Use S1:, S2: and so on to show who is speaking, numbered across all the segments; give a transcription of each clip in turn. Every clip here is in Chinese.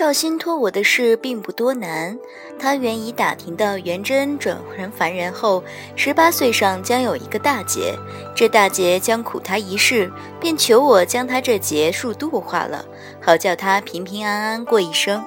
S1: 绍兴托我的事并不多难，他原已打听到元贞转成凡人后，十八岁上将有一个大劫，这大劫将苦他一世，便求我将他这劫数度化了，好叫他平平安安过一生。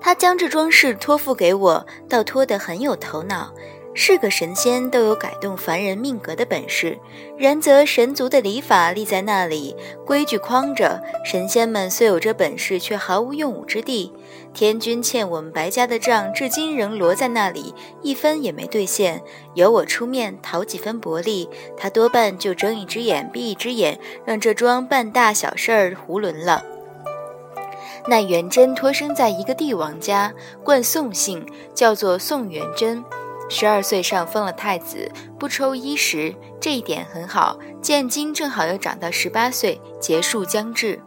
S1: 他将这桩事托付给我，倒托得很有头脑。是个神仙都有改动凡人命格的本事，然则神族的礼法立在那里，规矩框着，神仙们虽有这本事，却毫无用武之地。天君欠我们白家的账，至今仍摞在那里，一分也没兑现。由我出面讨几分薄利，他多半就睁一只眼闭一只眼，让这桩办大小事儿囫囵了。那元贞托生在一个帝王家，冠宋姓，叫做宋元贞。十二岁上封了太子，不抽衣食，这一点很好。建今正好又长到十八岁，结束将至。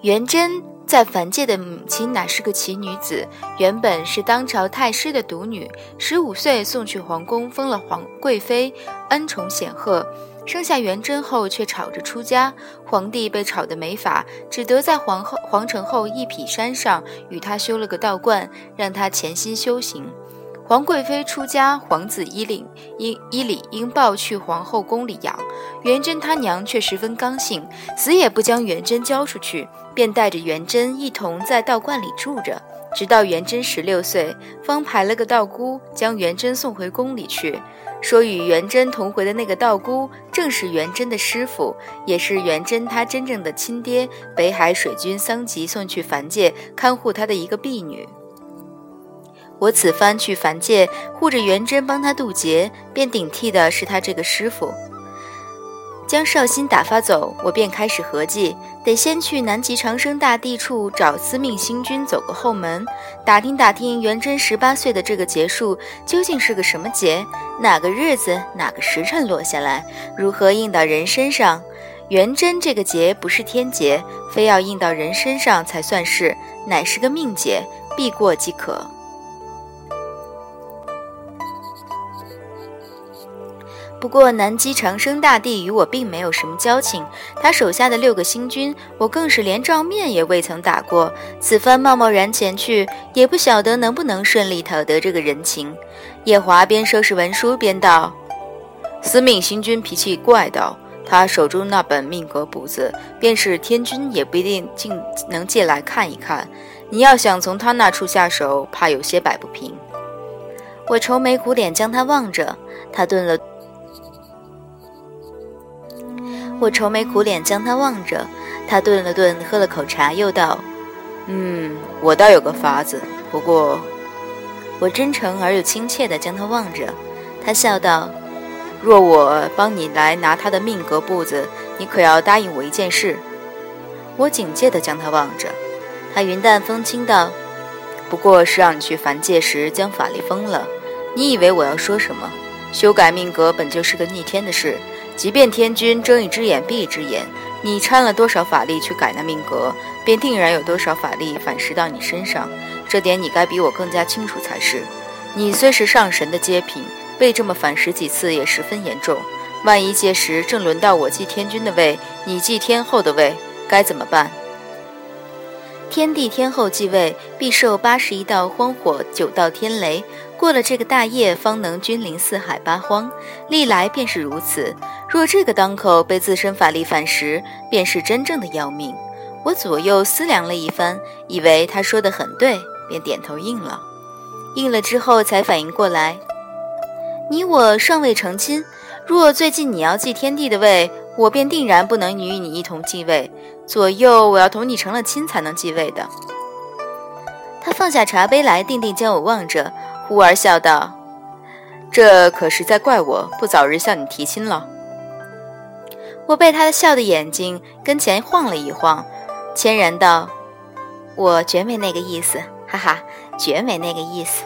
S1: 元贞在凡界的母亲乃是个奇女子，原本是当朝太师的独女，十五岁送去皇宫，封了皇贵妃，恩宠显赫。生下元贞后，却吵着出家，皇帝被吵得没法，只得在皇后皇城后一匹山上与她修了个道观，让她潜心修行。皇贵妃出家，皇子依领应依礼应抱去皇后宫里养。元贞他娘却十分刚性，死也不将元贞交出去，便带着元贞一同在道观里住着，直到元贞十六岁，方排了个道姑将元贞送回宫里去。说与元贞同回的那个道姑，正是元贞的师傅，也是元贞他真正的亲爹——北海水君桑吉送去凡界看护他的一个婢女。我此番去凡界护着元贞，帮他渡劫，便顶替的是他这个师傅。将绍兴打发走，我便开始合计，得先去南极长生大帝处找司命星君，走个后门，打听打听元贞十八岁的这个劫数究竟是个什么劫，哪个日子哪个时辰落下来，如何应到人身上？元贞这个劫不是天劫，非要应到人身上才算是，乃是个命劫，必过即可。不过南极长生大帝与我并没有什么交情，他手下的六个星君，我更是连照面也未曾打过。此番贸贸然前去，也不晓得能不能顺利讨得这个人情。夜华边收拾文书边道：“司命星君脾气怪道，他手中那本命格簿子，便是天君也不一定尽能借来看一看。你要想从他那处下手，怕有些摆不平。”我愁眉苦脸将他望着，他顿了。我愁眉苦脸将他望着，他顿了顿，喝了口茶，又道：“嗯，我倒有个法子。不过……”我真诚而又亲切地将他望着，他笑道：“若我帮你来拿他的命格簿子，你可要答应我一件事。”我警戒地将他望着，他云淡风轻道：“不过是让你去凡界时将法力封了。你以为我要说什么？修改命格本就是个逆天的事。”即便天君睁一只眼闭一只眼，你掺了多少法力去改那命格，便定然有多少法力反噬到你身上。这点你该比我更加清楚才是。你虽是上神的阶品，被这么反噬几次也十分严重。万一届时正轮到我继天君的位，你继天后的位，该怎么办？天帝天后继位，必受八十一道荒火，九道天雷。过了这个大业，方能君临四海八荒。历来便是如此。若这个当口被自身法力反噬，便是真正的要命。我左右思量了一番，以为他说的很对，便点头应了。应了之后，才反应过来，你我尚未成亲。若最近你要继天地的位，我便定然不能与你一同继位。左右，我要同你成了亲才能继位的。他放下茶杯来，定定将我望着。忽而笑道：“这可是在怪我不早日向你提亲了。”我被他的笑的眼睛跟前晃了一晃，谦然道：“我绝没那个意思，哈哈，绝没那个意思。”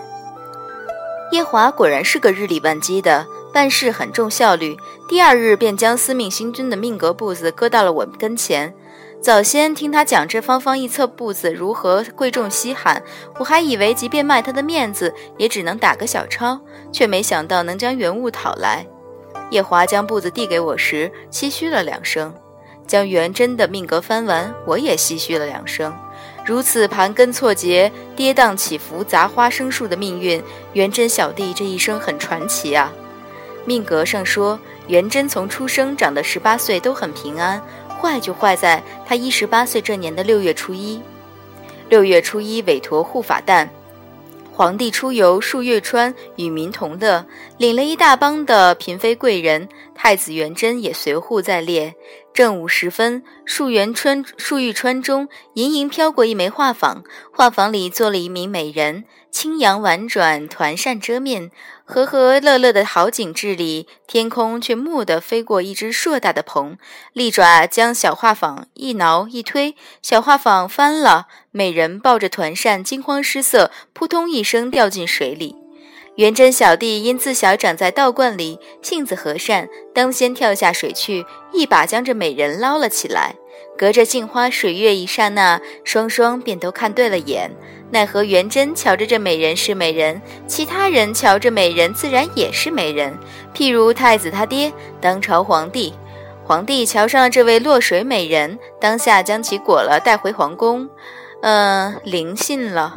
S1: 夜华果然是个日理万机的，办事很重效率。第二日便将司命星君的命格簿子搁到了我跟前。早先听他讲这方方一册簿子如何贵重稀罕，我还以为即便卖他的面子，也只能打个小抄，却没想到能将原物讨来。叶华将簿子递给我时，唏嘘了两声，将元贞的命格翻完，我也唏嘘了两声。如此盘根错节、跌宕起伏、杂花生树的命运，元贞小弟这一生很传奇啊。命格上说，元贞从出生长到十八岁都很平安，坏就坏在他一十八岁这年的六月初一。六月初一，委托护法诞。皇帝出游数月川，与民同乐，领了一大帮的嫔妃贵人。太子元贞也随护在列。正午时分，树园川树玉川中，盈盈飘过一枚画舫，画舫里坐了一名美人，轻扬婉转，团扇遮面，和和乐乐的好景致里，天空却蓦地飞过一只硕大的鹏，利爪将小画舫一挠一推，小画舫翻了。美人抱着团扇，惊慌失色，扑通一声掉进水里。元贞小弟因自小长在道观里，性子和善，当先跳下水去，一把将这美人捞了起来。隔着镜花水月一刹那，双双便都看对了眼。奈何元贞瞧着这美人是美人，其他人瞧着美人自然也是美人。譬如太子他爹，当朝皇帝，皇帝瞧上了这位落水美人，当下将其裹了带回皇宫。嗯，灵性了。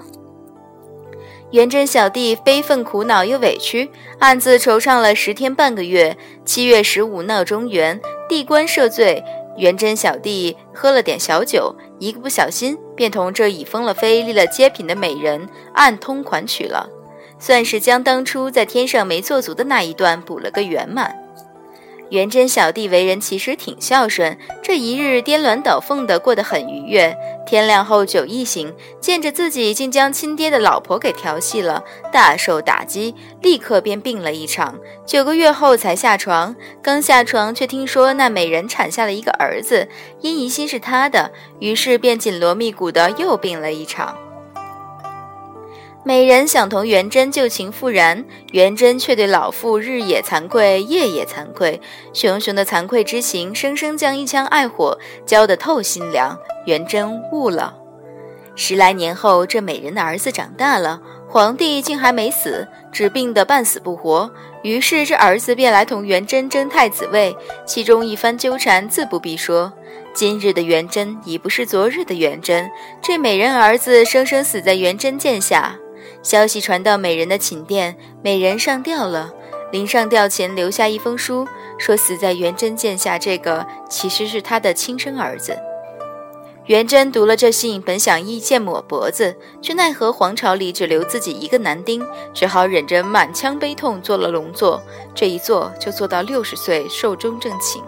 S1: 元贞小弟悲愤苦恼又委屈，暗自惆怅了十天半个月。七月十五闹中元，地官赦罪，元贞小弟喝了点小酒，一个不小心便同这已封了妃、立了阶品的美人暗通款曲了，算是将当初在天上没做足的那一段补了个圆满。元贞小弟为人其实挺孝顺，这一日颠鸾倒凤的过得很愉悦。天亮后酒意醒，见着自己竟将亲爹的老婆给调戏了，大受打击，立刻便病了一场。九个月后才下床，刚下床却听说那美人产下了一个儿子，因疑心是他的，于是便紧锣密鼓的又病了一场。美人想同元贞旧情复燃，元贞却对老妇日也惭愧，夜也惭愧，熊熊的惭愧之情，生生将一腔爱火浇得透心凉。元贞悟了。十来年后，这美人的儿子长大了，皇帝竟还没死，只病得半死不活。于是这儿子便来同元贞争太子位，其中一番纠缠自不必说。今日的元贞已不是昨日的元贞，这美人儿子生生死在元贞剑下。消息传到美人的寝殿，美人上吊了。临上吊前留下一封书，说死在元贞剑下这个其实是他的亲生儿子。元贞读了这信，本想一剑抹脖子，却奈何皇朝里只留自己一个男丁，只好忍着满腔悲痛做了龙座。这一做就做到六十岁，寿终正寝。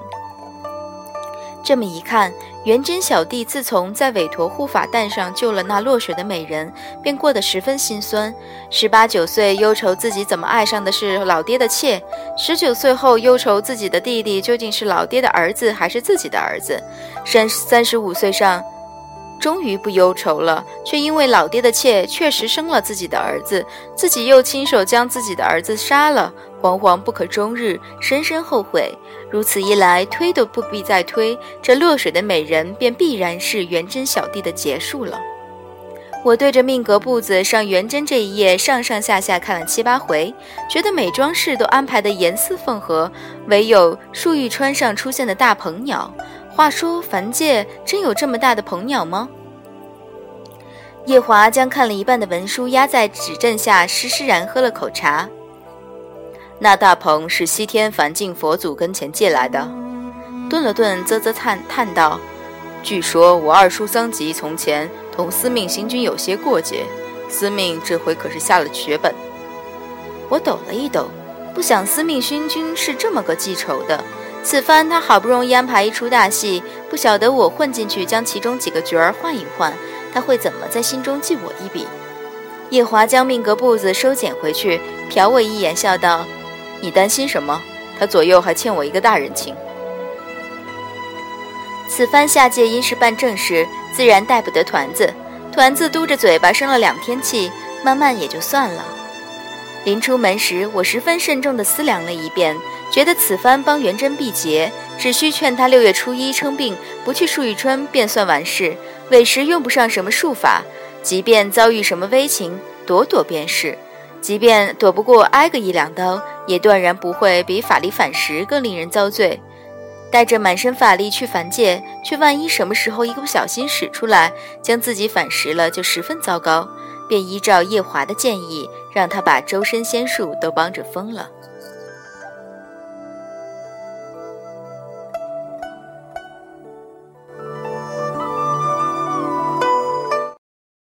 S1: 这么一看，元贞小弟自从在韦陀护法诞上救了那落水的美人，便过得十分心酸。十八九岁忧愁自己怎么爱上的是老爹的妾，十九岁后忧愁自己的弟弟究竟是老爹的儿子还是自己的儿子，三三十五岁上。终于不忧愁了，却因为老爹的妾确实生了自己的儿子，自己又亲手将自己的儿子杀了，惶惶不可终日，深深后悔。如此一来，推都不必再推，这落水的美人便必然是元贞小弟的结束了。我对着命格簿子上元贞这一页上上下下看了七八回，觉得每桩事都安排得严丝缝合，唯有树玉川上出现的大鹏鸟。话说，凡界真有这么大的鹏鸟吗？夜华将看了一半的文书压在指阵下，施施然喝了口茶。那大鹏是西天梵净佛祖跟前借来的。顿了顿，啧啧叹叹道：“据说我二叔桑吉从前同司命星君有些过节，司命这回可是下了血本。”我抖了一抖，不想司命星君是这么个记仇的。此番他好不容易安排一出大戏，不晓得我混进去将其中几个角儿换一换，他会怎么在心中记我一笔？叶华将命格簿子收捡回去，瞟我一眼，笑道：“你担心什么？他左右还欠我一个大人情。此番下界因是办正事，自然带不得团子。团子嘟着嘴巴生了两天气，慢慢也就算了。临出门时，我十分慎重地思量了一遍。”觉得此番帮元贞避劫，只需劝他六月初一称病不去漱玉川，便算完事。委实用不上什么术法，即便遭遇什么危情，躲躲便是。即便躲不过挨个一两刀，也断然不会比法力反噬更令人遭罪。带着满身法力去凡界，却万一什么时候一个不小心使出来，将自己反噬了，就十分糟糕。便依照夜华的建议，让他把周身仙术都帮着封了。